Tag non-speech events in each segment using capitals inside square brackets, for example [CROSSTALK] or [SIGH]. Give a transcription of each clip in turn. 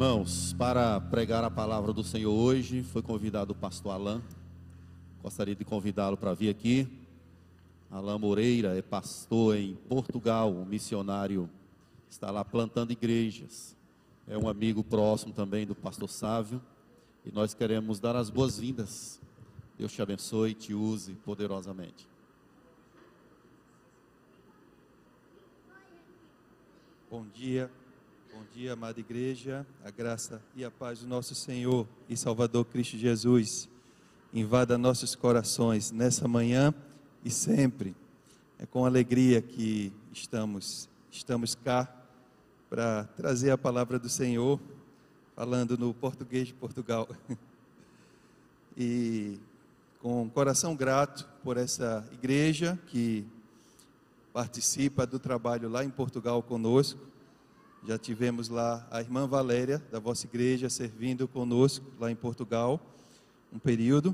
Irmãos, para pregar a palavra do Senhor hoje, foi convidado o pastor Alain. Gostaria de convidá-lo para vir aqui. Alain Moreira é pastor em Portugal, um missionário, está lá plantando igrejas. É um amigo próximo também do pastor Sávio. E nós queremos dar as boas-vindas. Deus te abençoe e te use poderosamente. Bom dia, bom dia, amada igreja. A graça e a paz do nosso Senhor e Salvador Cristo Jesus invada nossos corações nessa manhã e sempre. É com alegria que estamos estamos cá para trazer a palavra do Senhor, falando no português de Portugal. [LAUGHS] E com coração grato por essa igreja que participa do trabalho lá em Portugal conosco. Já tivemos lá a irmã Valéria, da vossa igreja, servindo conosco lá em Portugal, um período.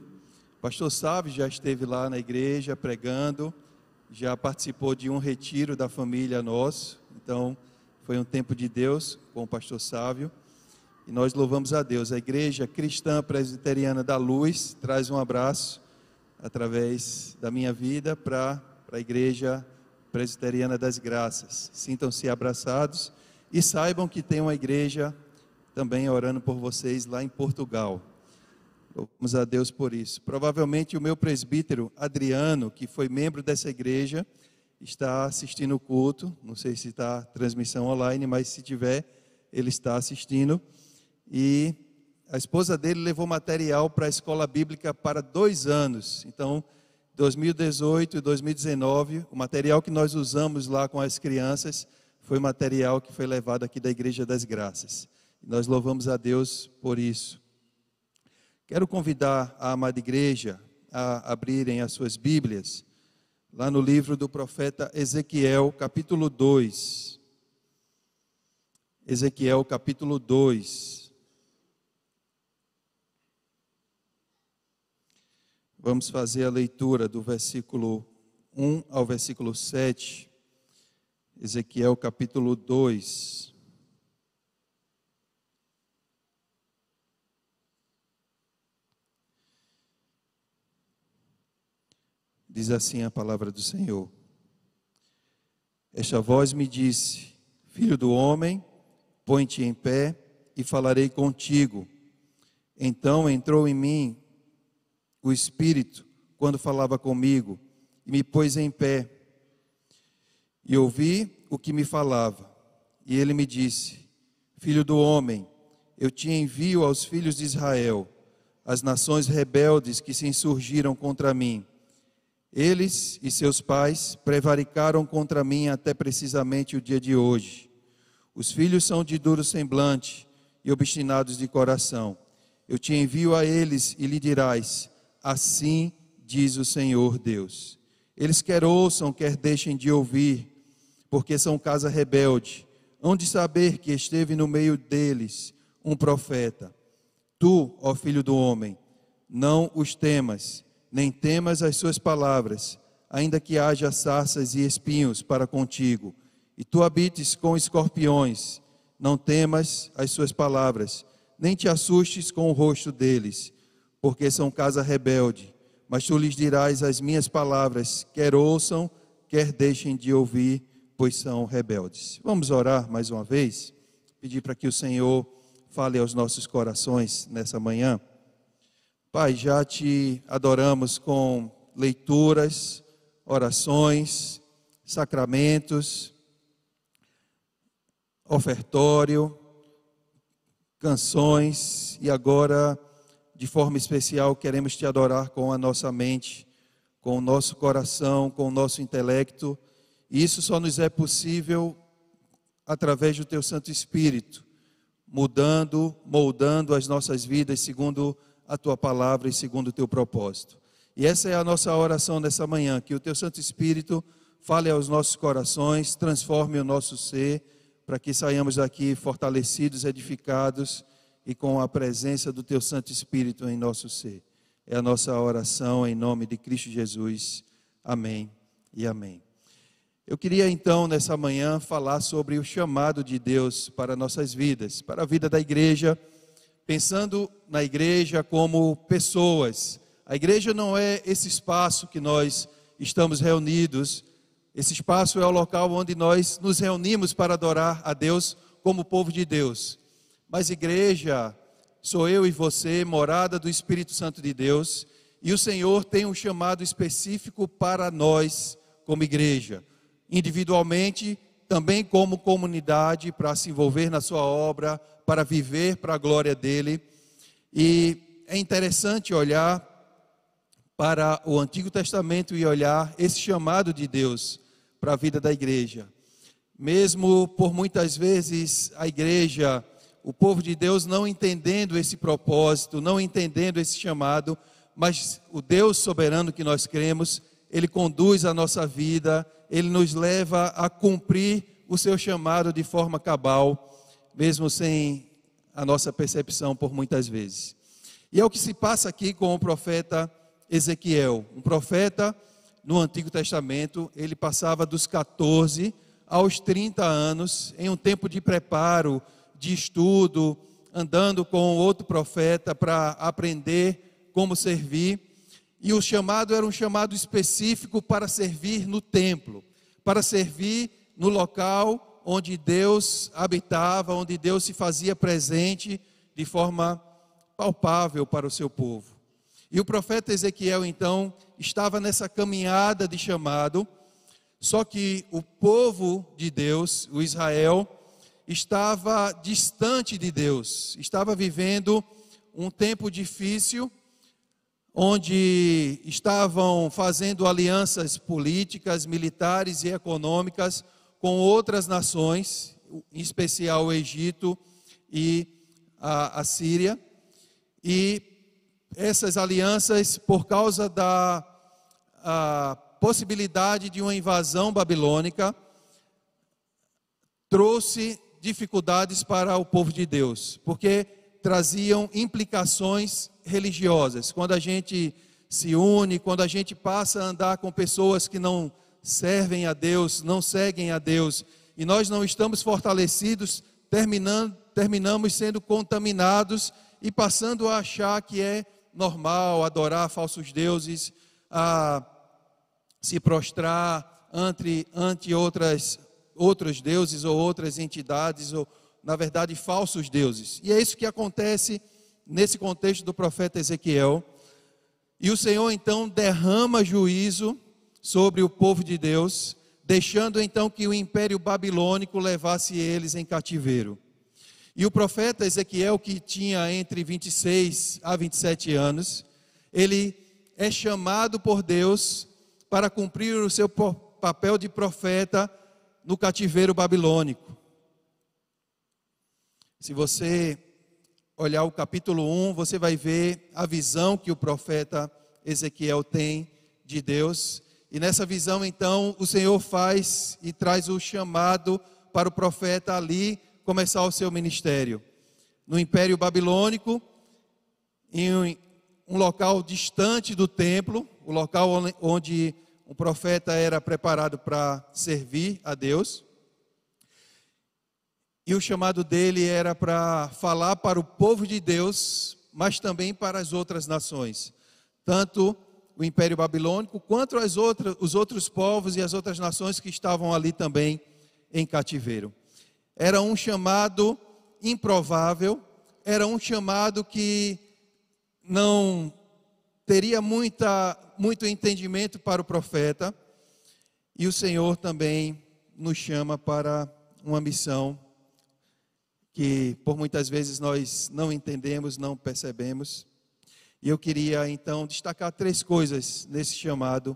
O pastor Sávio já esteve lá na igreja pregando, já participou de um retiro da família nosso. Então, foi um tempo de Deus com o pastor Sávio. E nós louvamos a Deus. A Igreja Cristã Presbiteriana da Luz traz um abraço através da minha vida para a Igreja Presbiteriana das Graças. Sintam-se abraçados e saibam que tem uma igreja também orando por vocês lá em Portugal. Louvamos a Deus por isso. Provavelmente o meu presbítero Adriano, que foi membro dessa igreja, está assistindo o culto. Não sei se está transmissão online, mas se tiver, ele está assistindo. E a esposa dele levou material para a escola bíblica para dois anos. Então, 2018 e 2019, o material que nós usamos lá com as crianças foi material que foi levado aqui da Igreja das Graças. Nós louvamos a Deus por isso. Quero convidar a amada igreja a abrirem as suas Bíblias, lá no livro do profeta Ezequiel, capítulo 2. Ezequiel, capítulo 2. Vamos fazer a leitura do versículo 1 ao versículo 7. Ezequiel, capítulo 2. Diz assim a palavra do Senhor. Esta voz me disse: Filho do homem, põe-te em pé e falarei contigo. Então entrou em mim o Espírito quando falava comigo e me pôs em pé. E ouvi o que me falava. E ele me disse: Filho do homem, eu te envio aos filhos de Israel, as nações rebeldes que se insurgiram contra mim eles e seus pais prevaricaram contra mim até precisamente o dia de hoje. Os filhos são de duro semblante e obstinados de coração. Eu te envio a eles e lhe dirás: Assim diz o Senhor Deus. Eles quer ouçam, quer deixem de ouvir, porque são casa rebelde. Hão de saber que esteve no meio deles um profeta. Tu, ó filho do homem, não os temas nem temas as suas palavras, ainda que haja sarças e espinhos para contigo, e tu habites com escorpiões, não temas as suas palavras, nem te assustes com o rosto deles, porque são casa rebelde. Mas tu lhes dirás as minhas palavras, quer ouçam, quer deixem de ouvir, pois são rebeldes. Vamos orar mais uma vez, pedir para que o Senhor fale aos nossos corações nessa manhã. Pai, já te adoramos com leituras, orações, sacramentos, ofertório, canções e agora, de forma especial, queremos te adorar com a nossa mente, com o nosso coração, com o nosso intelecto. E isso só nos é possível através do teu Santo Espírito, mudando, moldando as nossas vidas segundo a tua palavra e segundo o teu propósito. E essa é a nossa oração nessa manhã, que o teu Santo Espírito fale aos nossos corações, transforme o nosso ser, para que saiamos daqui fortalecidos, edificados e com a presença do teu Santo Espírito em nosso ser. É a nossa oração em nome de Cristo Jesus. Amém e amém. Eu queria então, nessa manhã, falar sobre o chamado de Deus para nossas vidas, para a vida da igreja, pensando na igreja como pessoas. A igreja não é esse espaço que nós estamos reunidos, esse espaço é o local onde nós nos reunimos para adorar a Deus como povo de Deus. Mas igreja sou eu e você, morada do Espírito Santo de Deus, e o Senhor tem um chamado específico para nós como igreja individualmente, também como comunidade, para se envolver na sua obra, para viver para a glória dele. E é interessante olhar para o Antigo Testamento e olhar esse chamado de Deus para a vida da igreja. Mesmo por muitas vezes a igreja, o povo de Deus não entendendo esse propósito, não entendendo esse chamado, mas o Deus soberano que nós cremos, ele conduz a nossa vida, ele nos leva a cumprir o seu chamado de forma cabal, mesmo sem a nossa percepção por muitas vezes. E é o que se passa aqui com o profeta Ezequiel. Um profeta no Antigo Testamento, ele passava dos 14 aos 30 anos, em um tempo de preparo, de estudo, andando com outro profeta para aprender como servir. E o chamado era um chamado específico para servir no templo, para servir no local onde Deus habitava, onde Deus se fazia presente de forma palpável para o seu povo. E o profeta Ezequiel, então, estava nessa caminhada de chamado, só que o povo de Deus, o Israel, estava distante de Deus, estava vivendo um tempo difícil onde estavam fazendo alianças políticas, militares e econômicas com outras nações, em especial o Egito e a, a Síria. E essas alianças, por causa da possibilidade de uma invasão babilônica, trouxe dificuldades para o povo de Deus, porque traziam implicações religiosas. Quando a gente se une, quando a gente passa a andar com pessoas que não servem a Deus, não seguem a Deus, e nós não estamos fortalecidos, terminamos sendo contaminados e passando a achar que é normal adorar falsos deuses, a se prostrar ante, ante outras, outros deuses ou outras entidades, ou, na verdade, falsos deuses. E é isso que acontece nesse contexto do profeta Ezequiel. E o Senhor então derrama juízo sobre o povo de Deus, deixando então que o império babilônico levasse eles em cativeiro. E o profeta Ezequiel, que tinha entre 26 a 27 anos, ele é chamado por Deus para cumprir o seu papel de profeta no cativeiro babilônico. Se você olhar o capítulo 1, você vai ver a visão que o profeta Ezequiel tem de Deus. E nessa visão, então, o Senhor faz e traz o chamado para o profeta ali começar o seu ministério. No Império Babilônico, em um local distante do templo, o local onde o profeta era preparado para servir a Deus. E o chamado dele era para falar para o povo de Deus, mas também para as outras nações, tanto o Império Babilônico quanto as outras, os outros povos e as outras nações que estavam ali também em cativeiro. Era um chamado improvável, era um chamado que não teria muita, muito entendimento para o profeta, e o Senhor também nos chama para uma missão que por muitas vezes nós não entendemos, não percebemos. E eu queria então destacar três coisas nesse chamado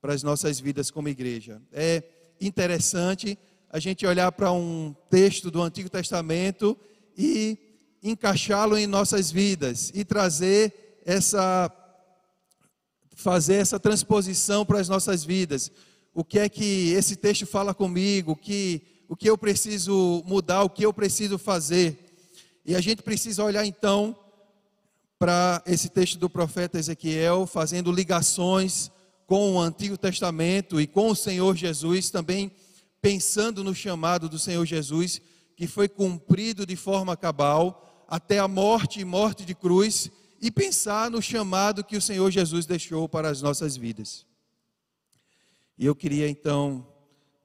para as nossas vidas como igreja. É interessante a gente olhar para um texto do Antigo Testamento e encaixá-lo em nossas vidas e trazer essa fazer essa transposição para as nossas vidas. O que é que esse texto fala comigo? Que o que eu preciso mudar, o que eu preciso fazer. E a gente precisa olhar então para esse texto do profeta Ezequiel, fazendo ligações com o Antigo Testamento e com o Senhor Jesus, também pensando no chamado do Senhor Jesus, que foi cumprido de forma cabal até a morte e morte de cruz, e pensar no chamado que o Senhor Jesus deixou para as nossas vidas. E eu queria então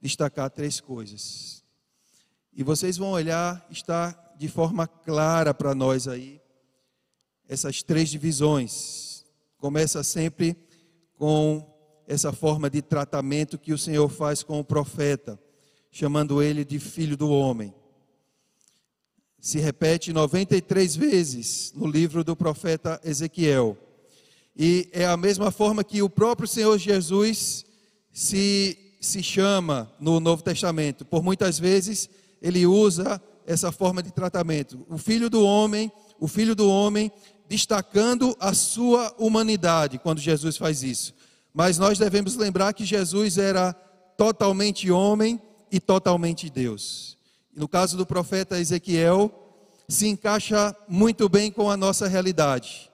destacar três coisas. E vocês vão olhar, está de forma clara para nós aí, essas três divisões. Começa sempre com essa forma de tratamento que o Senhor faz com o profeta, chamando ele de filho do homem. Se repete 93 vezes no livro do profeta Ezequiel. E é a mesma forma que o próprio Senhor Jesus se, se chama no Novo Testamento. Por muitas vezes ele usa essa forma de tratamento. O filho do homem, o filho do homem, destacando a sua humanidade quando Jesus faz isso. Mas nós devemos lembrar que Jesus era totalmente homem e totalmente Deus. No caso do profeta Ezequiel, se encaixa muito bem com a nossa realidade,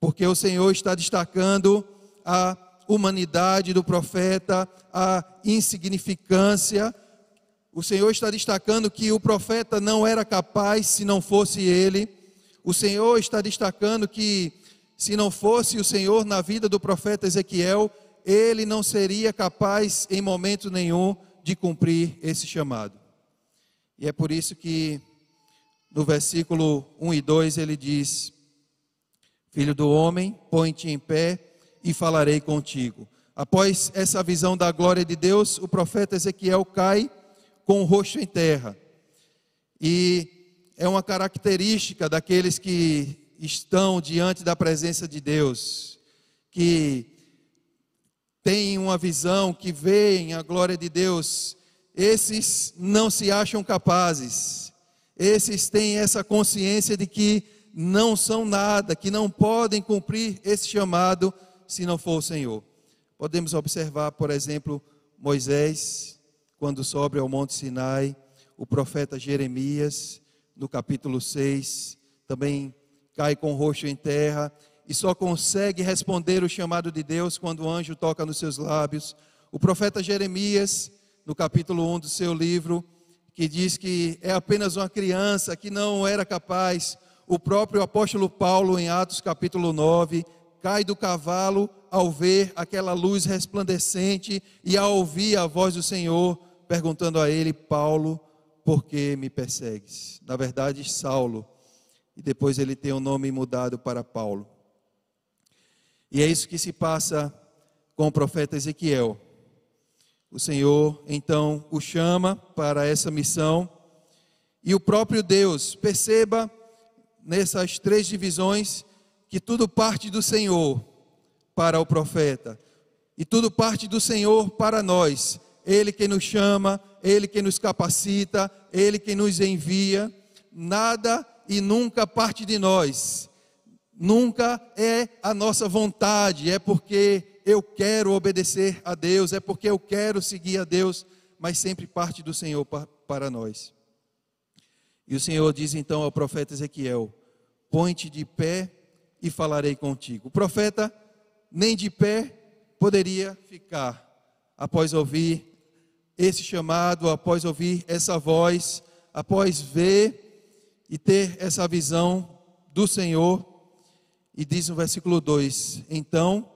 porque o Senhor está destacando a humanidade do profeta, a insignificância. O Senhor está destacando que o profeta não era capaz se não fosse ele. O Senhor está destacando que se não fosse o Senhor na vida do profeta Ezequiel, ele não seria capaz em momento nenhum de cumprir esse chamado. E é por isso que no versículo 1 e 2 ele diz: Filho do homem, põe-te em pé e falarei contigo. Após essa visão da glória de Deus, o profeta Ezequiel cai com o rosto em terra. E é uma característica daqueles que estão diante da presença de Deus, que têm uma visão, que veem a glória de Deus, esses não se acham capazes, esses têm essa consciência de que não são nada, que não podem cumprir esse chamado se não for o Senhor. Podemos observar, por exemplo, Moisés, quando sobe ao Monte Sinai, o profeta Jeremias, no capítulo 6, também cai com o rosto em terra e só consegue responder o chamado de Deus quando o anjo toca nos seus lábios. O profeta Jeremias, no capítulo 1 do seu livro, que diz que é apenas uma criança que não era capaz. O próprio apóstolo Paulo, em Atos capítulo 9, cai do cavalo ao ver aquela luz resplandecente e ao ouvir a voz do Senhor perguntando a ele: Paulo, por que me persegues? Na verdade, Saulo. E depois ele tem o nome mudado para Paulo. E é isso que se passa com o profeta Ezequiel. O Senhor então o chama para essa missão. E o próprio Deus, perceba nessas três divisões, que tudo parte do Senhor para o profeta e tudo parte do Senhor para nós. Ele que nos chama, ele que nos capacita, ele que nos envia. Nada e nunca parte de nós. Nunca é a nossa vontade, é porque eu quero obedecer a Deus, é porque eu quero seguir a Deus, mas sempre parte do Senhor para nós. E o Senhor diz então ao profeta Ezequiel: Põe-te de pé e falarei contigo. O profeta nem de pé poderia ficar após ouvir esse chamado, após ouvir essa voz, após ver e ter essa visão do Senhor. E diz no versículo 2: Então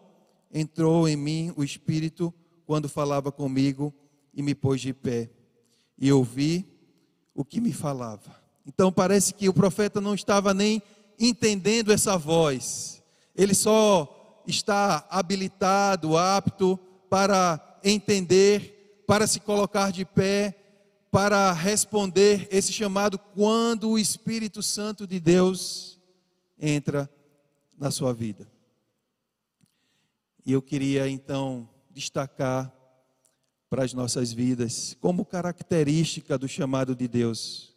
entrou em mim o Espírito quando falava comigo e me pôs de pé, e ouvi o que me falava. Então parece que o profeta não estava nem entendendo essa voz. Ele só está habilitado, apto para entender, para se colocar de pé, para responder esse chamado quando o Espírito Santo de Deus entra na sua vida. E eu queria então destacar para as nossas vidas, como característica do chamado de Deus,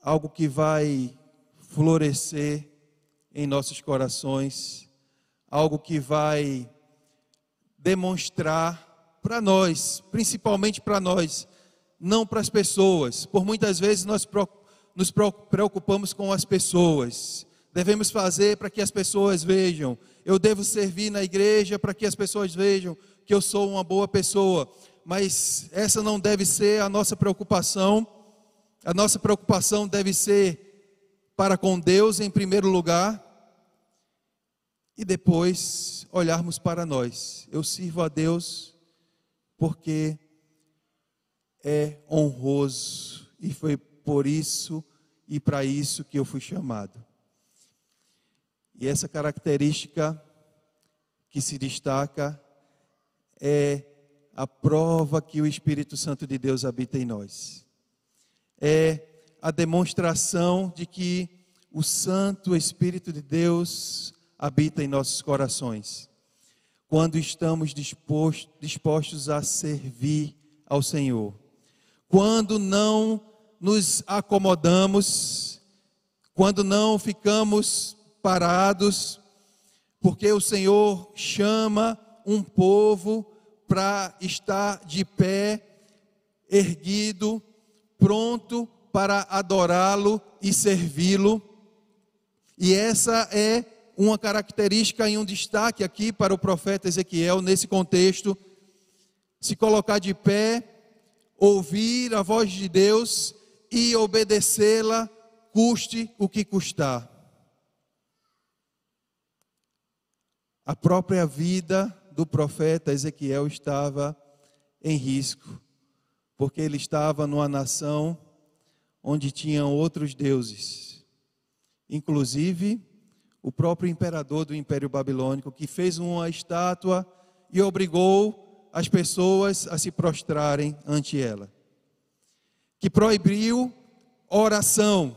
algo que vai florescer em nossos corações, algo que vai demonstrar para nós, principalmente para nós, não para as pessoas. Por muitas vezes nós nos preocupamos com as pessoas, devemos fazer para que as pessoas vejam. Eu devo servir na igreja para que as pessoas vejam que eu sou uma boa pessoa. Mas essa não deve ser a nossa preocupação. A nossa preocupação deve ser para com Deus em primeiro lugar e depois olharmos para nós. Eu sirvo a Deus porque é honroso e foi por isso e para isso que eu fui chamado. E essa característica que se destaca é a prova que o Espírito Santo de Deus habita em nós. É a demonstração de que o Santo Espírito de Deus habita em nossos corações. Quando estamos dispostos, a servir ao Senhor. Quando não nos acomodamos, quando não ficamos parados, porque o Senhor chama um povo para estar de pé, erguido, pronto para adorá-lo e servi-lo. E essa é uma característica e um destaque aqui para o profeta Ezequiel nesse contexto. Se colocar de pé, ouvir a voz de Deus e obedecê-la, custe o que custar. A própria vida do profeta Ezequiel estava em risco, porque ele estava numa nação onde tinham outros deuses, inclusive o próprio imperador do Império Babilônico, que fez uma estátua e obrigou as pessoas a se prostrarem ante ela que proibiu oração.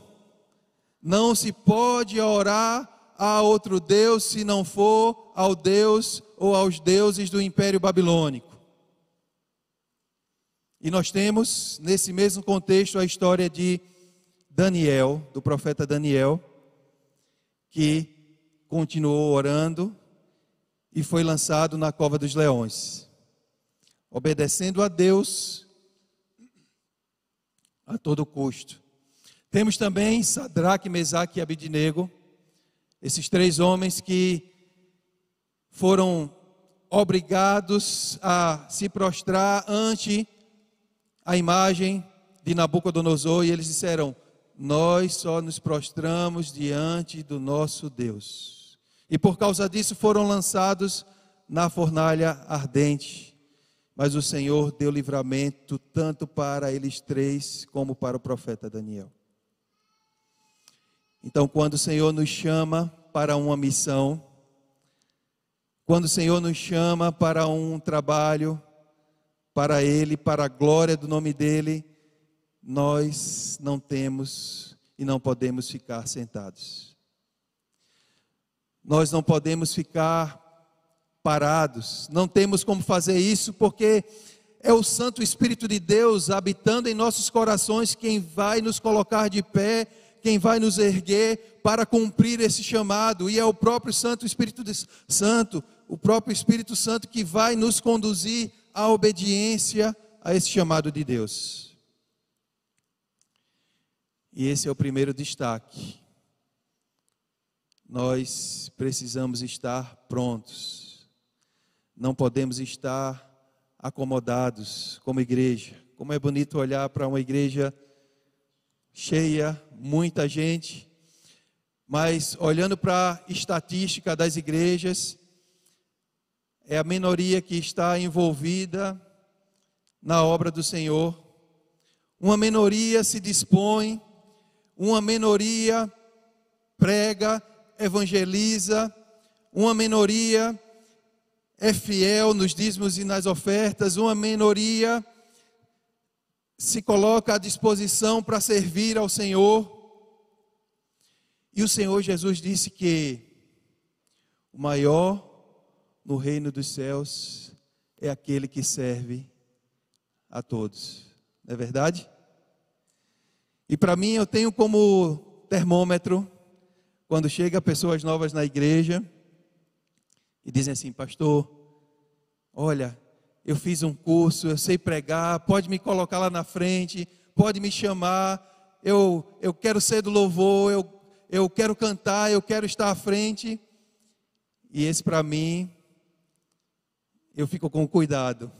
Não se pode orar a outro Deus se não for ao Deus ou aos deuses do Império Babilônico. E nós temos, nesse mesmo contexto, a história de Daniel, do profeta Daniel, que continuou orando e foi lançado na cova dos leões. Obedecendo a Deus, a todo custo. Temos também Sadraque, Mesaque e Abidnego, esses três homens que foram obrigados a se prostrar ante a imagem de Nabucodonosor e eles disseram: Nós só nos prostramos diante do nosso Deus. E por causa disso foram lançados na fornalha ardente. Mas o Senhor deu livramento tanto para eles três como para o profeta Daniel. Então, quando o Senhor nos chama para uma missão, quando o Senhor nos chama para um trabalho, para Ele, para a glória do nome dEle, nós não temos e não podemos ficar sentados. Nós não podemos ficar parados. Não temos como fazer isso porque é o Santo Espírito de Deus habitando em nossos corações quem vai nos colocar de pé, quem vai nos erguer para cumprir esse chamado, e é o próprio Santo Espírito Santo, o próprio Espírito Santo que vai nos conduzir à obediência a esse chamado de Deus. E esse é o primeiro destaque. Nós precisamos estar prontos não podemos estar acomodados como igreja. Como é bonito olhar para uma igreja cheia, muita gente, mas olhando para a estatística das igrejas, é a minoria que está envolvida na obra do Senhor. Uma minoria se dispõe, uma minoria prega, evangeliza, uma minoria é fiel nos dízimos e nas ofertas, uma minoria se coloca à disposição para servir ao Senhor. E o Senhor Jesus disse que o maior no reino dos céus é aquele que serve a todos. Não é verdade? E para mim eu tenho como termômetro quando chega pessoas novas na igreja, e dizem assim: Pastor, olha, eu fiz um curso, eu sei pregar, pode me colocar lá na frente, pode me chamar, eu, eu quero ser do louvor, eu, eu quero cantar, eu quero estar à frente. E esse para mim, eu fico com cuidado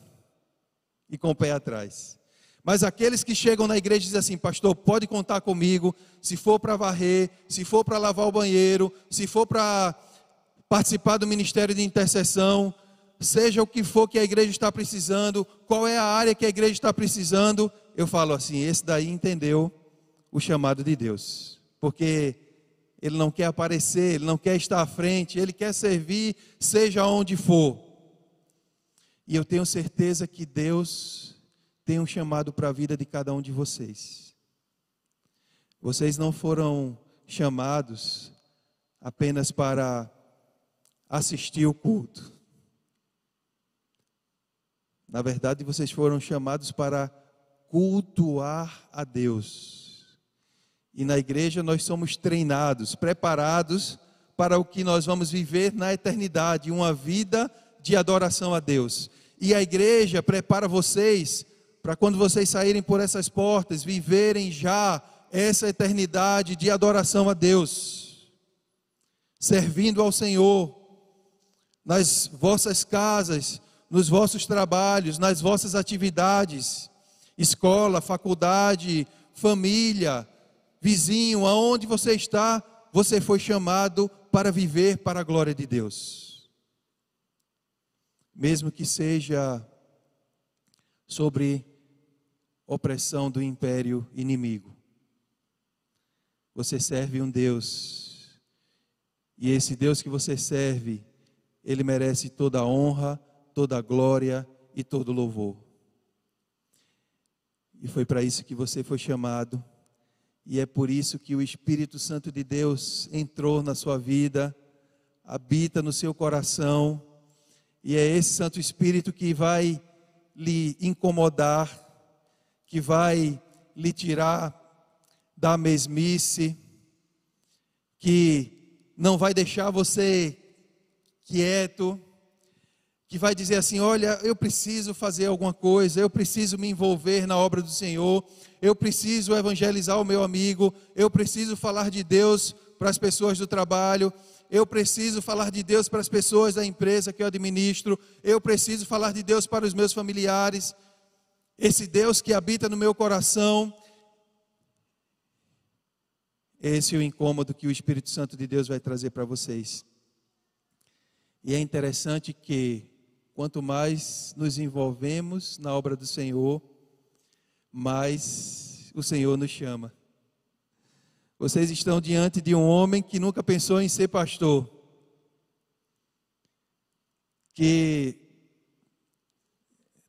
e com o pé atrás. Mas aqueles que chegam na igreja e dizem assim, pastor, pode contar comigo, se for para varrer, se for para lavar o banheiro, se for para participar do ministério de intercessão, seja o que for que a igreja está precisando, qual é a área que a igreja está precisando, eu falo assim: esse daí entendeu o chamado de Deus, porque ele não quer aparecer, ele não quer estar à frente, ele quer servir, seja onde for. E eu tenho certeza que Deus tem um chamado para a vida de cada um de vocês. Vocês não foram chamados apenas para assistir o culto. Na verdade, vocês foram chamados para cultuar a Deus. E na igreja nós somos treinados, preparados para o que nós vamos viver na eternidade, uma vida de adoração a Deus. E a igreja prepara vocês para quando vocês saírem por essas portas, viverem já essa eternidade de adoração a Deus, servindo ao Senhor nas vossas casas, nos vossos trabalhos, nas vossas atividades, escola, faculdade, família, vizinho, aonde você está, você foi chamado para viver para a glória de Deus. Mesmo que seja sobre opressão do império inimigo. Você serve um Deus, e esse Deus que você serve, ele merece toda a honra, toda a glória e todo o louvor. E foi para isso que você foi chamado, e é por isso que o Espírito Santo de Deus entrou na sua vida, habita no seu coração, e é esse Santo Espírito que vai lhe incomodar, que vai lhe tirar da mesmice, que não vai deixar você quieto, que vai dizer assim: olha, eu preciso fazer alguma coisa, eu preciso me envolver na obra do Senhor, eu preciso evangelizar o meu amigo, eu preciso falar de Deus para as pessoas do trabalho, eu preciso falar de Deus para as pessoas da empresa que eu administro, eu preciso falar de Deus para os meus familiares, esse Deus que habita no meu coração, esse é o incômodo que o Espírito Santo de Deus vai trazer para vocês. E é interessante que, quanto mais nos envolvemos na obra do Senhor, mais o Senhor nos chama. Vocês estão diante de um homem que nunca pensou em ser pastor, que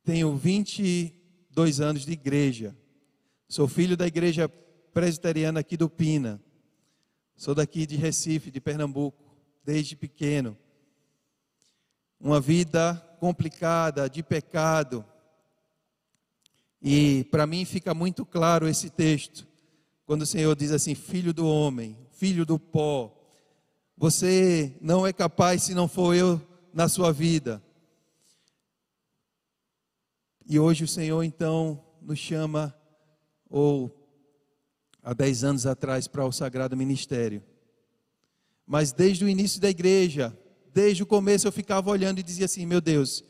tenho 20 dois anos de igreja. Sou filho da igreja presbiteriana aqui do Pina. Sou daqui de Recife, de Pernambuco, desde pequeno. Uma vida complicada, de pecado. E para mim fica muito claro esse texto, quando o Senhor diz assim: Filho do homem, filho do pó, você não é capaz se não for eu na sua vida. E hoje o Senhor então nos chama, ou há dez anos atrás, para o sagrado ministério. Mas desde o início da igreja, desde o começo eu ficava olhando e dizia assim: meu Deus,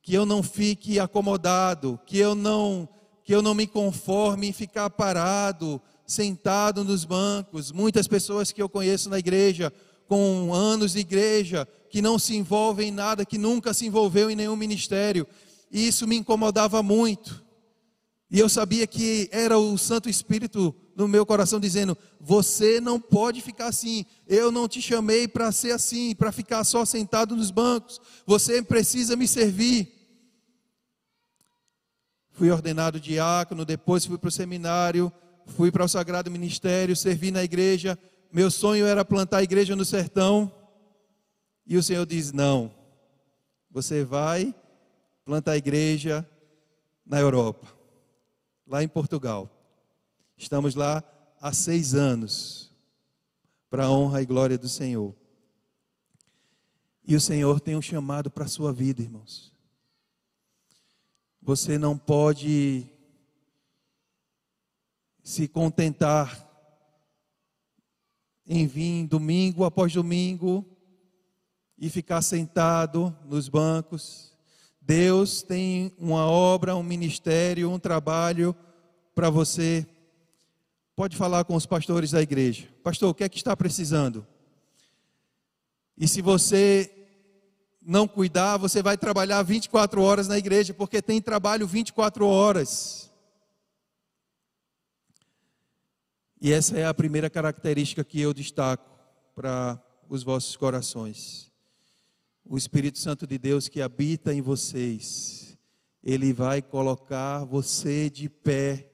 que eu não fique acomodado, que eu não que eu não me conforme em ficar parado, sentado nos bancos. Muitas pessoas que eu conheço na igreja, com anos de igreja, que não se envolvem em nada, que nunca se envolveu em nenhum ministério. E isso me incomodava muito. E eu sabia que era o Santo Espírito no meu coração dizendo: Você não pode ficar assim. Eu não te chamei para ser assim, para ficar só sentado nos bancos. Você precisa me servir. Fui ordenado diácono, depois fui para o seminário, fui para o Sagrado Ministério, servi na igreja. Meu sonho era plantar a igreja no sertão. E o Senhor diz: Não, você vai plantar a igreja na Europa, lá em Portugal. Estamos lá há seis anos, para a honra e glória do Senhor. E o Senhor tem um chamado para a sua vida, irmãos. Você não pode se contentar em vir domingo após domingo e ficar sentado nos bancos. Deus tem uma obra, um ministério, um trabalho para você. Pode falar com os pastores da igreja. Pastor, o que é que está precisando? E se você não cuidar, você vai trabalhar 24 horas na igreja, porque tem trabalho 24 horas. E essa é a primeira característica que eu destaco para os vossos corações. O Espírito Santo de Deus que habita em vocês, ele vai colocar você de pé.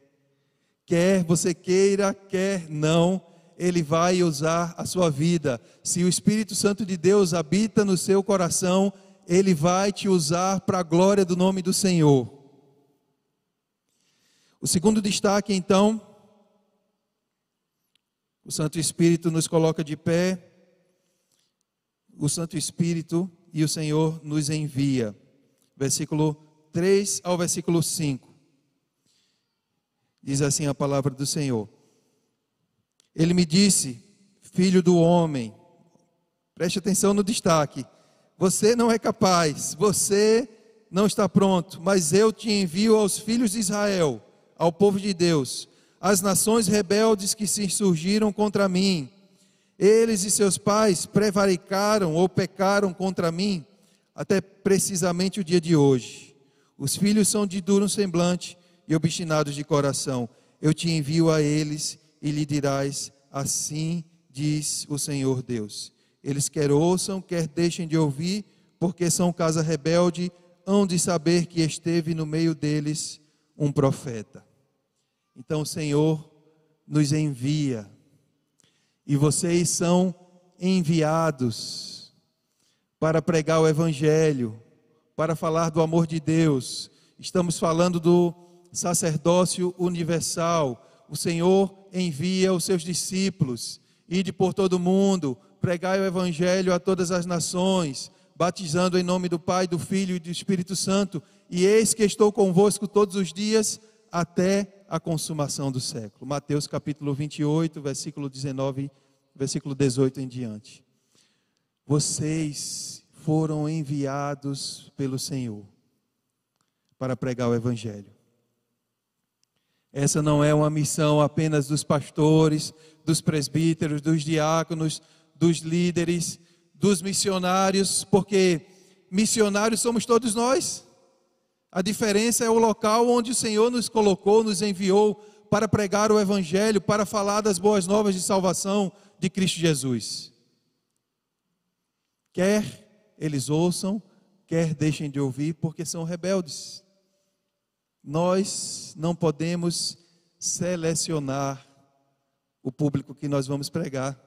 Quer você queira, quer não, ele vai usar a sua vida. Se o Espírito Santo de Deus habita no seu coração, ele vai te usar para a glória do nome do Senhor. O segundo destaque, então, o Santo Espírito nos coloca de pé. O Santo Espírito e o Senhor nos envia. Versículo 3 ao versículo 5. Diz assim a palavra do Senhor. Ele me disse, filho do homem, preste atenção no destaque. Você não é capaz, você não está pronto, mas eu te envio aos filhos de Israel, ao povo de Deus, às nações rebeldes que se insurgiram contra mim eles e seus pais prevaricaram ou pecaram contra mim até precisamente o dia de hoje. Os filhos são de duro semblante e obstinados de coração. Eu te envio a eles e lhe dirás: Assim diz o Senhor Deus. Eles quer ouçam, quer deixem de ouvir, porque são casa rebelde, hão de saber que esteve no meio deles um profeta. Então o Senhor nos envia e vocês são enviados para pregar o Evangelho, para falar do amor de Deus. Estamos falando do sacerdócio universal. O Senhor envia os seus discípulos, ide por todo o mundo, pregai o Evangelho a todas as nações, batizando em nome do Pai, do Filho e do Espírito Santo. E eis que estou convosco todos os dias até a consumação do século. Mateus capítulo 28, versículo 19, versículo 18 em diante. Vocês foram enviados pelo Senhor para pregar o evangelho. Essa não é uma missão apenas dos pastores, dos presbíteros, dos diáconos, dos líderes, dos missionários, porque missionários somos todos nós. A diferença é o local onde o Senhor nos colocou, nos enviou para pregar o Evangelho, para falar das boas novas de salvação de Cristo Jesus. Quer eles ouçam, quer deixem de ouvir, porque são rebeldes. Nós não podemos selecionar o público que nós vamos pregar.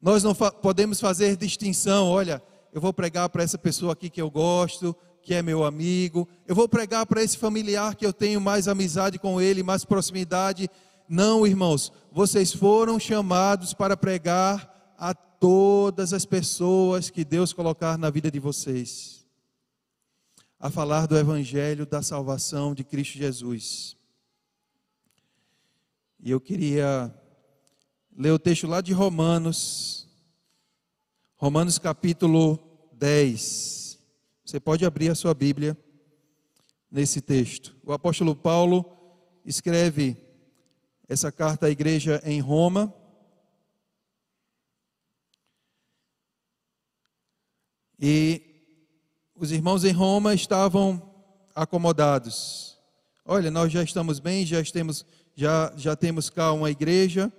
Nós não fa podemos fazer distinção, olha, eu vou pregar para essa pessoa aqui que eu gosto, que é meu amigo, eu vou pregar para esse familiar que eu tenho mais amizade com ele, mais proximidade. Não, irmãos, vocês foram chamados para pregar a todas as pessoas que Deus colocar na vida de vocês, a falar do evangelho da salvação de Cristo Jesus. E eu queria ler o texto lá de Romanos, Romanos capítulo 10. Você pode abrir a sua Bíblia nesse texto. O apóstolo Paulo escreve essa carta à igreja em Roma. E os irmãos em Roma estavam acomodados. Olha, nós já estamos bem, já temos, já, já temos cá uma igreja,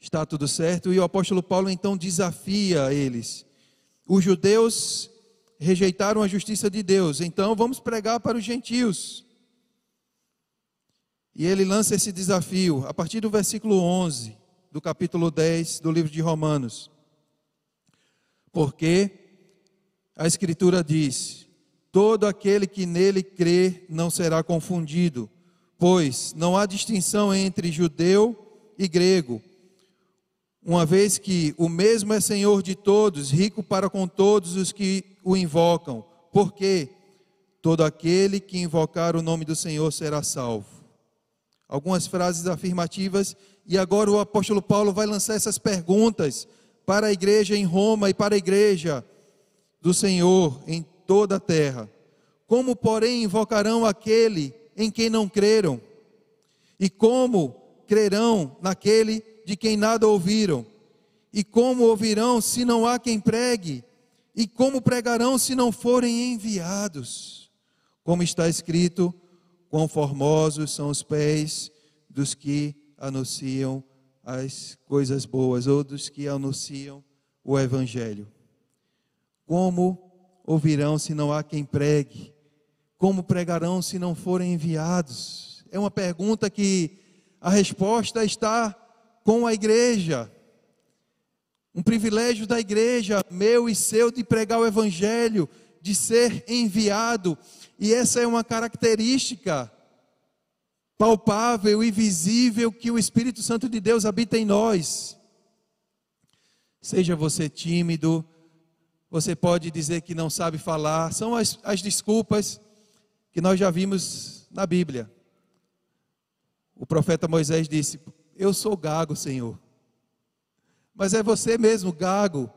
está tudo certo. E o apóstolo Paulo então desafia eles os judeus rejeitaram a justiça de Deus, então vamos pregar para os gentios. E ele lança esse desafio a partir do versículo 11 do capítulo 10 do livro de Romanos. Porque a Escritura diz: Todo aquele que nele crê não será confundido, pois não há distinção entre judeu e grego uma vez que o mesmo é Senhor de todos, rico para com todos os que o invocam, porque todo aquele que invocar o nome do Senhor será salvo. Algumas frases afirmativas E agora o apóstolo Paulo vai lançar essas perguntas para a igreja em Roma e para a igreja do Senhor em toda a terra. Como, porém, invocarão aquele em quem não creram? E como crerão naquele de quem nada ouviram? E como ouvirão se não há quem pregue? E como pregarão se não forem enviados? Como está escrito, quão formosos são os pés dos que anunciam as coisas boas, ou dos que anunciam o Evangelho. Como ouvirão se não há quem pregue? Como pregarão se não forem enviados? É uma pergunta que a resposta está com a igreja. Um privilégio da igreja, meu e seu, de pregar o Evangelho, de ser enviado. E essa é uma característica palpável e visível que o Espírito Santo de Deus habita em nós. Seja você tímido, você pode dizer que não sabe falar, são as, as desculpas que nós já vimos na Bíblia. O profeta Moisés disse: Eu sou gago, Senhor. Mas é você mesmo, gago,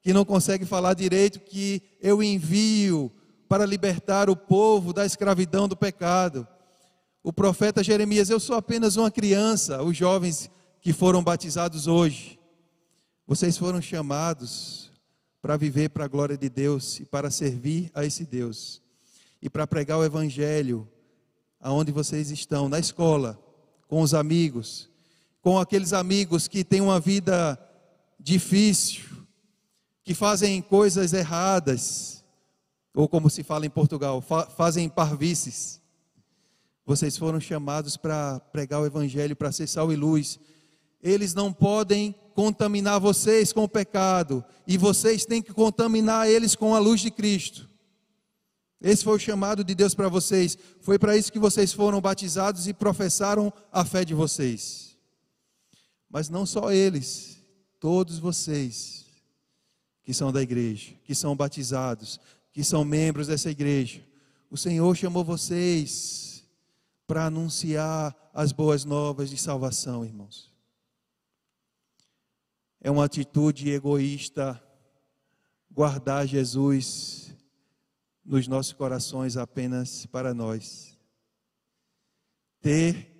que não consegue falar direito, que eu envio para libertar o povo da escravidão do pecado o profeta Jeremias: Eu sou apenas uma criança, os jovens que foram batizados hoje. Vocês foram chamados para viver para a glória de Deus e para servir a esse Deus. E para pregar o Evangelho aonde vocês estão, na escola, com os amigos, com aqueles amigos que têm uma vida difícil, que fazem coisas erradas, ou como se fala em Portugal, fa fazem parvices. Vocês foram chamados para pregar o Evangelho, para ser sal e luz. Eles não podem contaminar vocês com o pecado, e vocês têm que contaminar eles com a luz de Cristo. Esse foi o chamado de Deus para vocês. Foi para isso que vocês foram batizados e professaram a fé de vocês. Mas não só eles, todos vocês que são da igreja, que são batizados, que são membros dessa igreja. O Senhor chamou vocês para anunciar as boas novas de salvação, irmãos. É uma atitude egoísta guardar Jesus nos nossos corações apenas para nós. Ter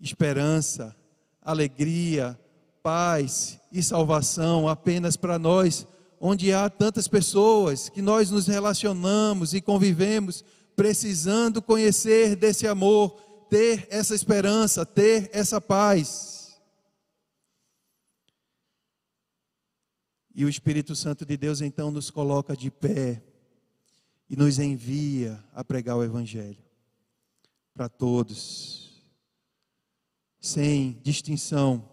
esperança, alegria, paz e salvação apenas para nós, onde há tantas pessoas que nós nos relacionamos e convivemos precisando conhecer desse amor ter essa esperança, ter essa paz. E o Espírito Santo de Deus então nos coloca de pé e nos envia a pregar o Evangelho para todos, sem distinção.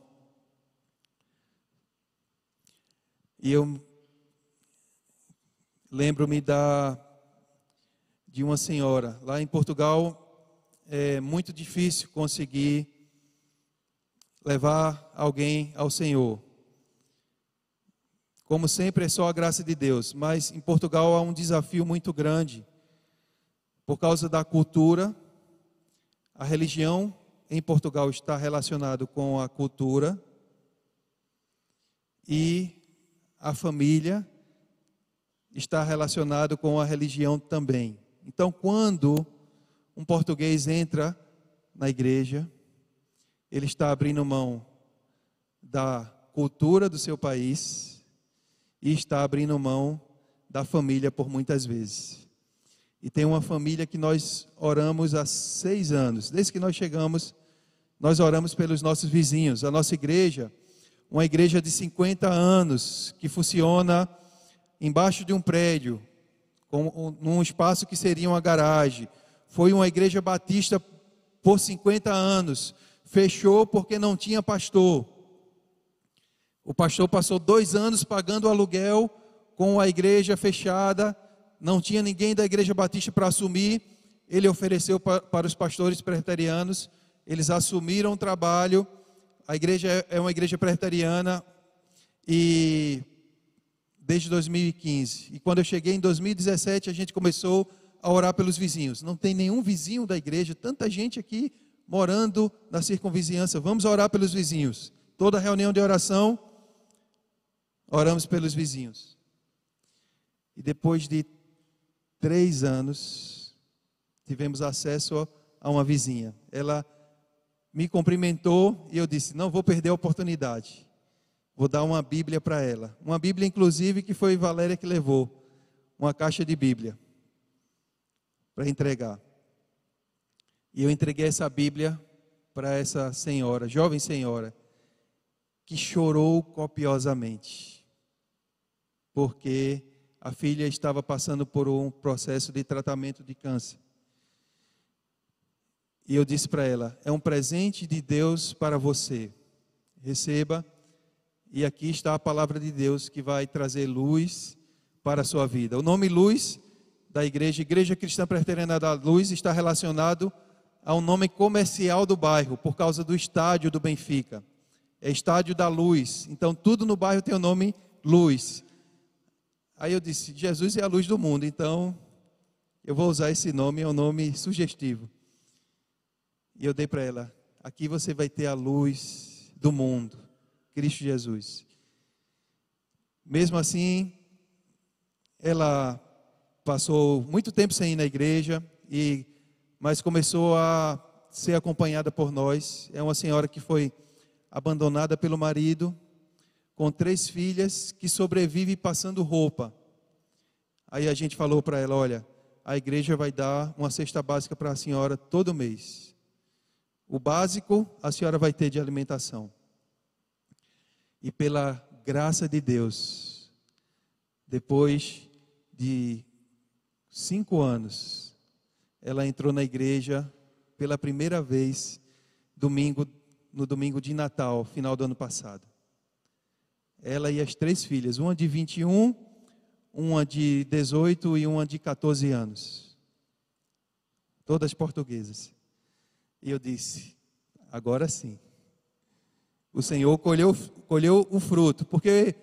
E eu lembro-me da de uma senhora lá em Portugal é muito difícil conseguir levar alguém ao Senhor. Como sempre, é só a graça de Deus, mas em Portugal há um desafio muito grande por causa da cultura. A religião em Portugal está relacionado com a cultura e a família está relacionado com a religião também. Então, quando um português entra na igreja, ele está abrindo mão da cultura do seu país e está abrindo mão da família por muitas vezes. E tem uma família que nós oramos há seis anos, desde que nós chegamos, nós oramos pelos nossos vizinhos. A nossa igreja, uma igreja de 50 anos, que funciona embaixo de um prédio, com, num espaço que seria uma garagem, foi uma igreja batista por 50 anos. Fechou porque não tinha pastor. O pastor passou dois anos pagando aluguel com a igreja fechada. Não tinha ninguém da igreja batista para assumir. Ele ofereceu para, para os pastores presbiterianos. Eles assumiram o trabalho. A igreja é, é uma igreja presbiteriana e desde 2015. E quando eu cheguei em 2017, a gente começou a orar pelos vizinhos. Não tem nenhum vizinho da igreja, tanta gente aqui morando na circunvizinhança. Vamos orar pelos vizinhos. Toda reunião de oração, oramos pelos vizinhos. E depois de três anos, tivemos acesso a uma vizinha. Ela me cumprimentou e eu disse: não vou perder a oportunidade. Vou dar uma Bíblia para ela. Uma Bíblia, inclusive, que foi Valéria que levou. Uma caixa de Bíblia para entregar. E eu entreguei essa Bíblia para essa senhora, jovem senhora, que chorou copiosamente, porque a filha estava passando por um processo de tratamento de câncer. E eu disse para ela: é um presente de Deus para você. Receba e aqui está a palavra de Deus que vai trazer luz para a sua vida. O nome luz da igreja, Igreja Cristã Presbiteriana da Luz, está relacionado ao nome comercial do bairro, por causa do estádio do Benfica. É Estádio da Luz. Então, tudo no bairro tem o nome Luz. Aí eu disse: Jesus é a luz do mundo, então eu vou usar esse nome, é um nome sugestivo. E eu dei para ela: aqui você vai ter a luz do mundo. Cristo Jesus. Mesmo assim, ela passou muito tempo sem ir na igreja e mas começou a ser acompanhada por nós. É uma senhora que foi abandonada pelo marido, com três filhas, que sobrevive passando roupa. Aí a gente falou para ela: olha, a igreja vai dar uma cesta básica para a senhora todo mês. O básico a senhora vai ter de alimentação e pela graça de Deus, depois de cinco anos, ela entrou na igreja pela primeira vez, domingo, no domingo de Natal, final do ano passado. Ela e as três filhas, uma de 21, uma de 18 e uma de 14 anos. Todas portuguesas. E eu disse: agora sim o Senhor colheu, colheu o fruto, porque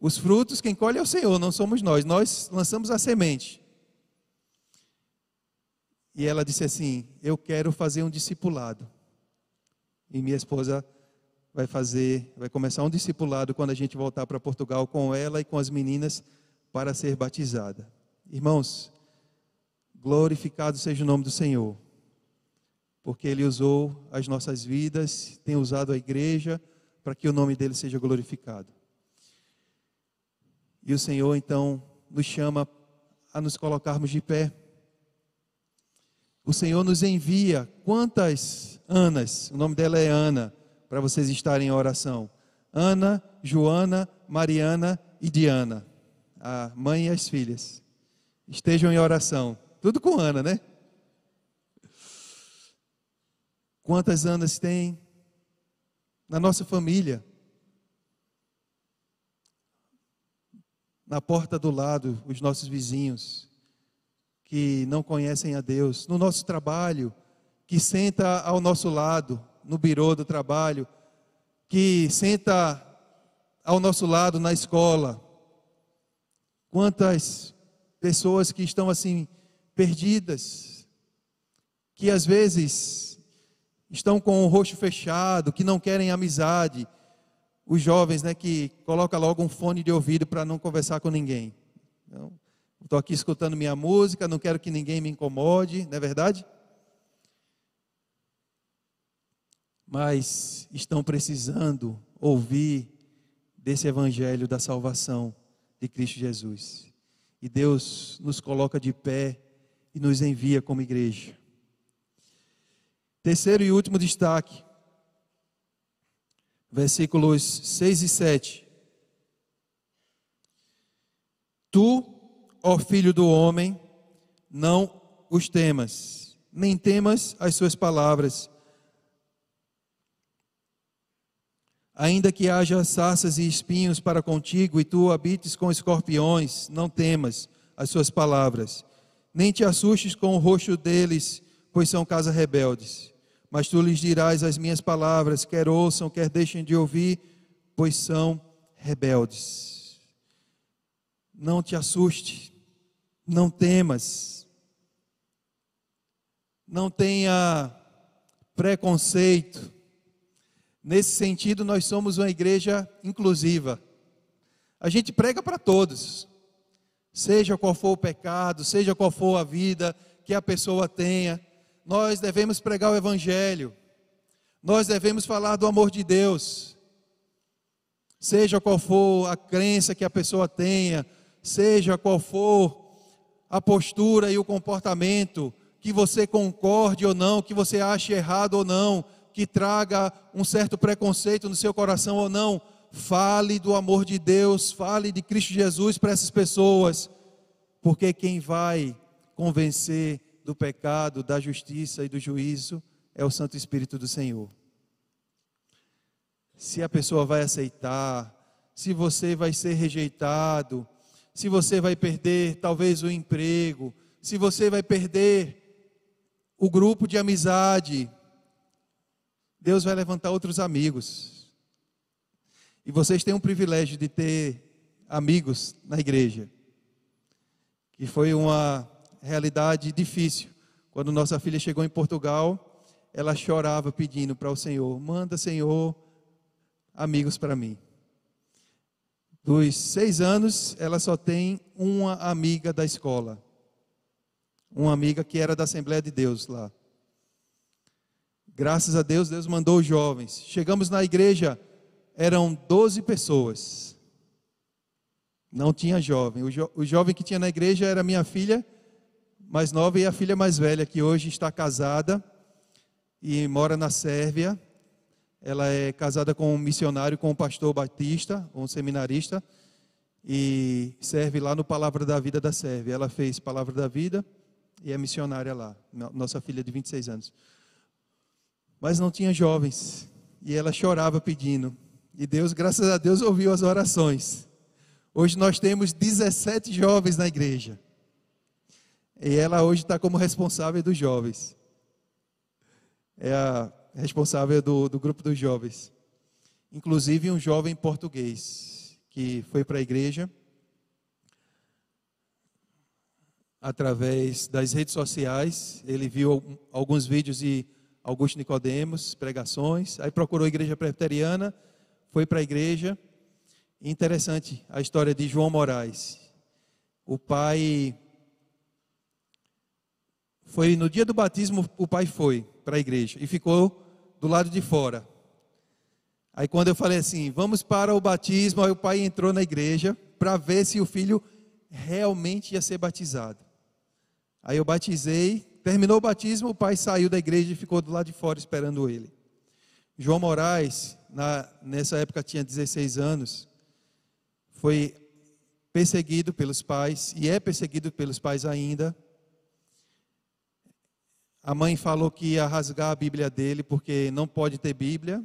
os frutos quem colhe é o Senhor, não somos nós. Nós lançamos a semente. E ela disse assim: Eu quero fazer um discipulado. E minha esposa vai fazer, vai começar um discipulado quando a gente voltar para Portugal com ela e com as meninas para ser batizada. Irmãos, glorificado seja o nome do Senhor porque Ele usou as nossas vidas, tem usado a igreja para que o nome dele seja glorificado. E o Senhor então nos chama a nos colocarmos de pé. O Senhor nos envia quantas Anas, o nome dela é Ana, para vocês estarem em oração. Ana, Joana, Mariana e Diana, a mãe e as filhas. Estejam em oração. Tudo com Ana, né? Quantas Anas tem na nossa família? Na porta do lado, os nossos vizinhos que não conhecem a Deus, no nosso trabalho, que senta ao nosso lado, no birô do trabalho, que senta ao nosso lado na escola. Quantas pessoas que estão assim perdidas, que às vezes estão com o rosto fechado, que não querem amizade. Os jovens, né, que coloca logo um fone de ouvido para não conversar com ninguém. Estou aqui escutando minha música, não quero que ninguém me incomode, não é verdade? Mas estão precisando ouvir desse evangelho da salvação de Cristo Jesus. E Deus nos coloca de pé e nos envia como igreja. Terceiro e último destaque, versículos 6 e 7. Tu, ó filho do homem, não os temas, nem temas as suas palavras. Ainda que haja sarças e espinhos para contigo, e tu habites com escorpiões, não temas as suas palavras, nem te assustes com o rosto deles, pois são casa rebeldes. Mas tu lhes dirás as minhas palavras, quer ouçam, quer deixem de ouvir, pois são rebeldes. Não te assuste, não temas, não tenha preconceito. Nesse sentido, nós somos uma igreja inclusiva. A gente prega para todos, seja qual for o pecado, seja qual for a vida que a pessoa tenha, nós devemos pregar o Evangelho, nós devemos falar do amor de Deus, seja qual for a crença que a pessoa tenha, seja qual for a postura e o comportamento, que você concorde ou não, que você ache errado ou não, que traga um certo preconceito no seu coração ou não, fale do amor de Deus, fale de Cristo Jesus para essas pessoas, porque quem vai convencer do pecado, da justiça e do juízo é o Santo Espírito do Senhor. Se a pessoa vai aceitar, se você vai ser rejeitado, se você vai perder talvez o emprego, se você vai perder o grupo de amizade, Deus vai levantar outros amigos. E vocês têm um privilégio de ter amigos na igreja. Que foi uma realidade difícil. Quando nossa filha chegou em Portugal, ela chorava pedindo para o Senhor: manda, Senhor, amigos para mim. Dos seis anos, ela só tem uma amiga da escola uma amiga que era da Assembleia de Deus lá. Graças a Deus, Deus mandou os jovens. Chegamos na igreja, eram 12 pessoas. Não tinha jovem. O, jo, o jovem que tinha na igreja era minha filha mais nova e a filha mais velha, que hoje está casada e mora na Sérvia. Ela é casada com um missionário, com um pastor batista, um seminarista, e serve lá no Palavra da Vida da Sérvia. Ela fez Palavra da Vida e é missionária lá, nossa filha de 26 anos. Mas não tinha jovens, e ela chorava pedindo. E Deus, graças a Deus, ouviu as orações. Hoje nós temos 17 jovens na igreja. E ela hoje está como responsável dos jovens. É a responsável do, do grupo dos jovens. Inclusive um jovem português que foi para a igreja através das redes sociais. Ele viu alguns vídeos de Augusto Nicodemos, pregações, aí procurou a igreja presbiteriana, foi para a igreja. Interessante a história de João Moraes. O pai foi no dia do batismo, o pai foi para a igreja e ficou do lado de fora. Aí quando eu falei assim, vamos para o batismo, aí o pai entrou na igreja para ver se o filho realmente ia ser batizado. Aí eu batizei, terminou o batismo, o pai saiu da igreja e ficou do lado de fora esperando ele. João Moraes, na, nessa época tinha 16 anos, foi perseguido pelos pais e é perseguido pelos pais ainda. A mãe falou que ia rasgar a Bíblia dele porque não pode ter Bíblia.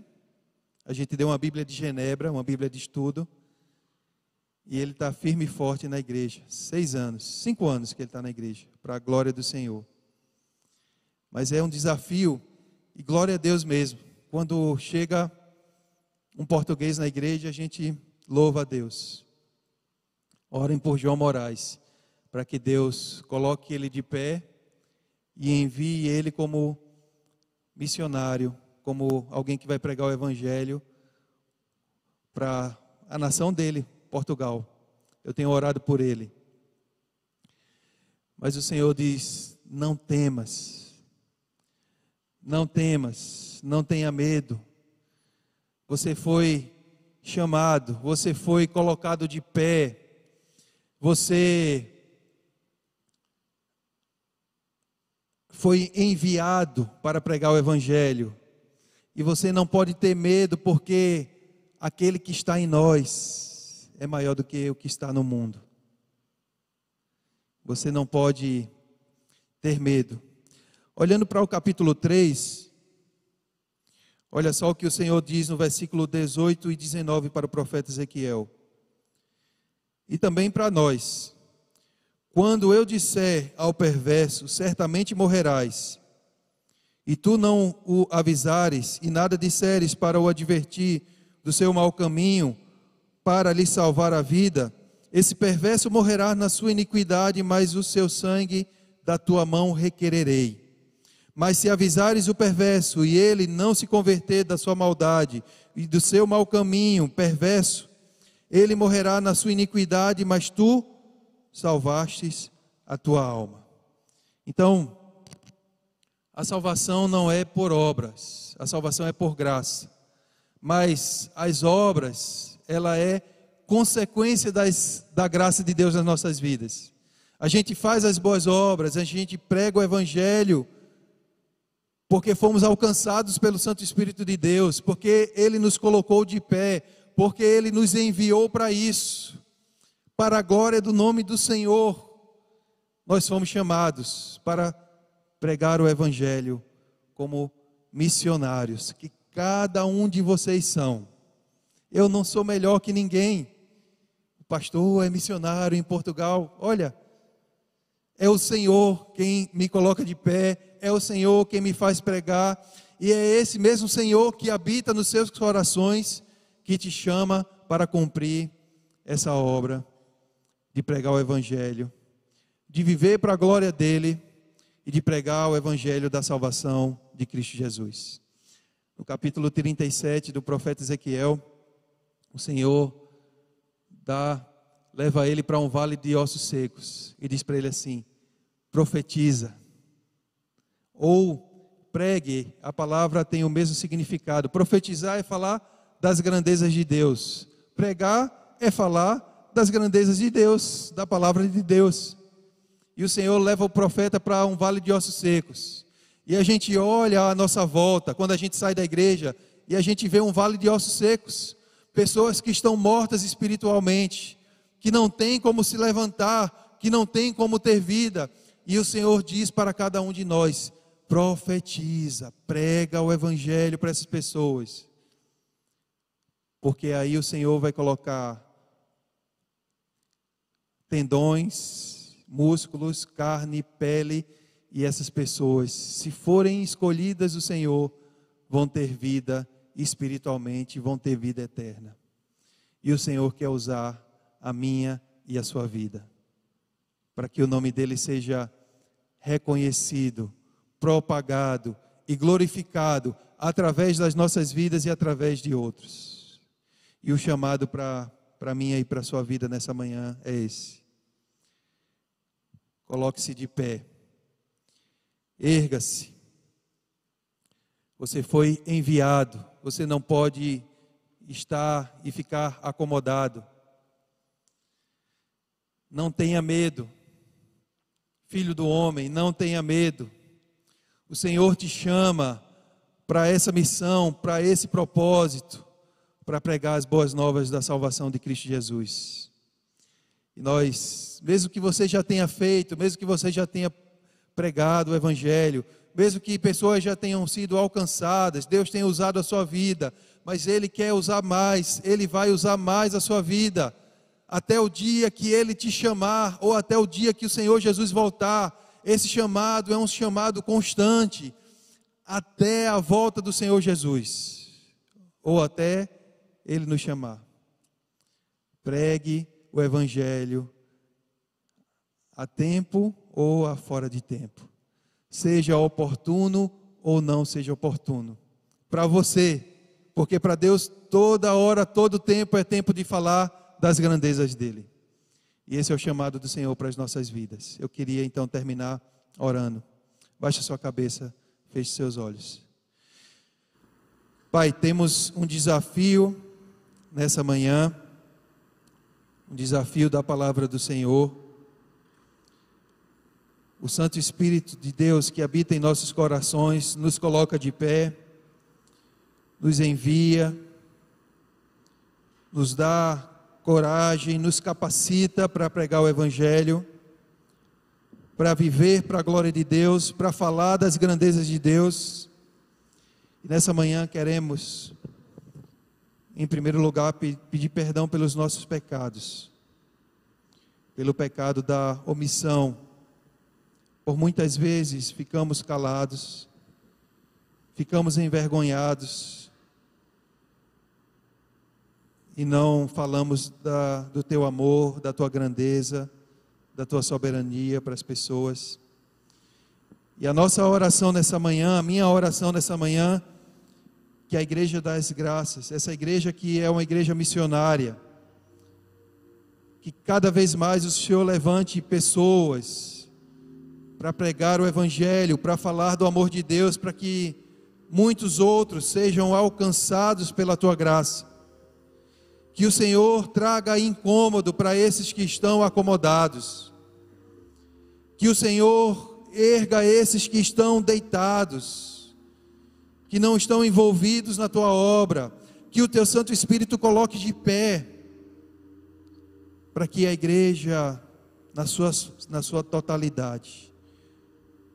A gente deu uma Bíblia de Genebra, uma Bíblia de estudo. E ele está firme e forte na igreja. Seis anos, cinco anos que ele está na igreja, para a glória do Senhor. Mas é um desafio, e glória a Deus mesmo. Quando chega um português na igreja, a gente louva a Deus. Orem por João Moraes, para que Deus coloque ele de pé e envie ele como missionário, como alguém que vai pregar o Evangelho para a nação dele, Portugal. Eu tenho orado por ele. Mas o Senhor diz: não temas, não temas, não tenha medo. Você foi chamado, você foi colocado de pé, você foi enviado para pregar o Evangelho. E você não pode ter medo, porque aquele que está em nós, é maior do que o que está no mundo. Você não pode ter medo. Olhando para o capítulo 3, olha só o que o Senhor diz no versículo 18 e 19 para o profeta Ezequiel. E também para nós. Quando eu disser ao perverso, certamente morrerás, e tu não o avisares e nada disseres para o advertir do seu mau caminho, para lhe salvar a vida, esse perverso morrerá na sua iniquidade, mas o seu sangue da tua mão requererei. Mas se avisares o perverso e ele não se converter da sua maldade e do seu mau caminho perverso, ele morrerá na sua iniquidade, mas tu salvastes a tua alma. Então, a salvação não é por obras, a salvação é por graça. Mas as obras, ela é consequência das, da graça de Deus nas nossas vidas. A gente faz as boas obras, a gente prega o evangelho porque fomos alcançados pelo Santo Espírito de Deus, porque ele nos colocou de pé, porque ele nos enviou para isso. Para a glória do nome do Senhor, nós fomos chamados para pregar o evangelho como missionários, que cada um de vocês são. Eu não sou melhor que ninguém. O pastor é missionário em Portugal. Olha, é o Senhor quem me coloca de pé, é o Senhor quem me faz pregar, e é esse mesmo Senhor que habita nos seus corações que te chama para cumprir essa obra de pregar o Evangelho, de viver para a glória dEle e de pregar o Evangelho da salvação de Cristo Jesus. No capítulo 37 do profeta Ezequiel, o Senhor dá, leva ele para um vale de ossos secos e diz para ele assim: profetiza, ou pregue, a palavra tem o mesmo significado. Profetizar é falar das grandezas de Deus, pregar é falar das grandezas de Deus, da palavra de Deus. E o Senhor leva o profeta para um vale de ossos secos. E a gente olha à nossa volta, quando a gente sai da igreja, e a gente vê um vale de ossos secos, pessoas que estão mortas espiritualmente, que não têm como se levantar, que não têm como ter vida. E o Senhor diz para cada um de nós: profetiza, prega o evangelho para essas pessoas. Porque aí o Senhor vai colocar tendões, músculos, carne, pele e essas pessoas, se forem escolhidas do Senhor, vão ter vida espiritualmente, vão ter vida eterna. E o Senhor quer usar a minha e a sua vida, para que o nome dele seja reconhecido, propagado e glorificado através das nossas vidas e através de outros. E o chamado para mim e para a sua vida nessa manhã é esse. Coloque-se de pé. Erga-se. Você foi enviado. Você não pode estar e ficar acomodado. Não tenha medo. Filho do homem, não tenha medo. O Senhor te chama para essa missão, para esse propósito, para pregar as boas novas da salvação de Cristo Jesus. E nós, mesmo que você já tenha feito, mesmo que você já tenha pregado o Evangelho, mesmo que pessoas já tenham sido alcançadas, Deus tenha usado a sua vida, mas Ele quer usar mais, Ele vai usar mais a sua vida, até o dia que Ele te chamar, ou até o dia que o Senhor Jesus voltar. Esse chamado é um chamado constante, até a volta do Senhor Jesus, ou até Ele nos chamar. Pregue o Evangelho a tempo ou a fora de tempo. Seja oportuno ou não seja oportuno. Para você, porque para Deus toda hora, todo tempo é tempo de falar das grandezas dele. E esse é o chamado do Senhor para as nossas vidas. Eu queria então terminar orando. Baixe sua cabeça, feche seus olhos. Pai, temos um desafio nessa manhã, um desafio da palavra do Senhor o Santo Espírito de Deus que habita em nossos corações nos coloca de pé, nos envia, nos dá coragem, nos capacita para pregar o Evangelho, para viver para a glória de Deus, para falar das grandezas de Deus. E nessa manhã queremos, em primeiro lugar, pedir perdão pelos nossos pecados, pelo pecado da omissão por muitas vezes ficamos calados, ficamos envergonhados e não falamos da, do teu amor, da tua grandeza, da tua soberania para as pessoas. E a nossa oração nessa manhã, a minha oração nessa manhã, que a igreja das graças, essa igreja que é uma igreja missionária, que cada vez mais o Senhor levante pessoas para pregar o Evangelho, para falar do amor de Deus, para que muitos outros sejam alcançados pela tua graça. Que o Senhor traga incômodo para esses que estão acomodados. Que o Senhor erga esses que estão deitados, que não estão envolvidos na tua obra. Que o teu Santo Espírito coloque de pé, para que a igreja, na sua, na sua totalidade,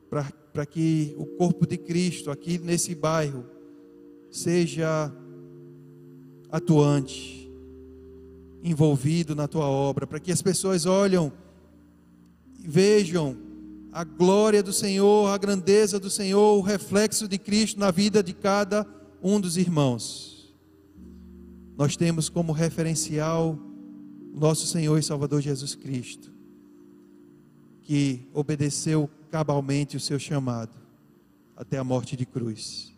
para que o corpo de Cristo aqui nesse bairro seja atuante, envolvido na tua obra, para que as pessoas olham e vejam a glória do Senhor, a grandeza do Senhor, o reflexo de Cristo na vida de cada um dos irmãos. Nós temos como referencial nosso Senhor e Salvador Jesus Cristo, que obedeceu cabalmente o seu chamado até a morte de cruz.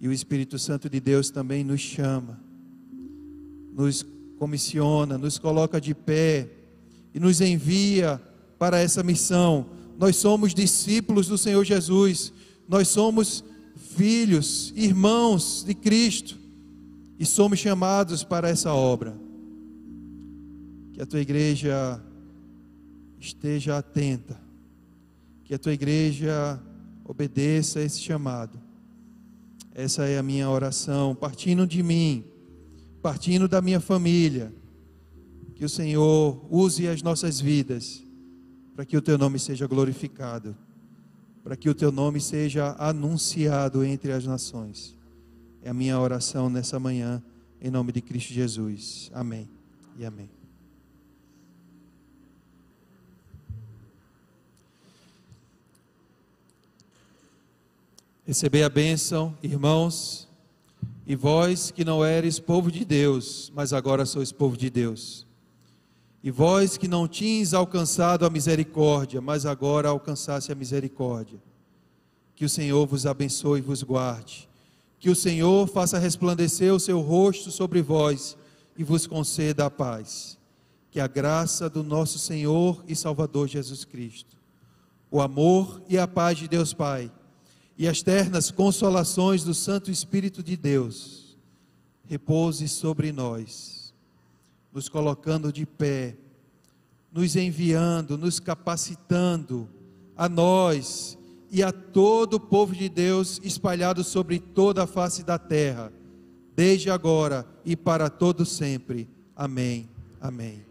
E o Espírito Santo de Deus também nos chama, nos comissiona, nos coloca de pé e nos envia para essa missão. Nós somos discípulos do Senhor Jesus, nós somos filhos, irmãos de Cristo e somos chamados para essa obra. Que a tua igreja esteja atenta que a tua igreja obedeça a esse chamado. Essa é a minha oração, partindo de mim, partindo da minha família. Que o Senhor use as nossas vidas para que o teu nome seja glorificado, para que o teu nome seja anunciado entre as nações. É a minha oração nessa manhã, em nome de Cristo Jesus. Amém e amém. Receber a bênção, irmãos, e vós que não eres povo de Deus, mas agora sois povo de Deus. E vós que não tinhas alcançado a misericórdia, mas agora alcançaste a misericórdia. Que o Senhor vos abençoe e vos guarde. Que o Senhor faça resplandecer o seu rosto sobre vós e vos conceda a paz. Que a graça do nosso Senhor e Salvador Jesus Cristo, o amor e a paz de Deus Pai e as ternas consolações do Santo Espírito de Deus repouse sobre nós, nos colocando de pé, nos enviando, nos capacitando a nós e a todo o povo de Deus espalhado sobre toda a face da terra, desde agora e para todo sempre. Amém. Amém.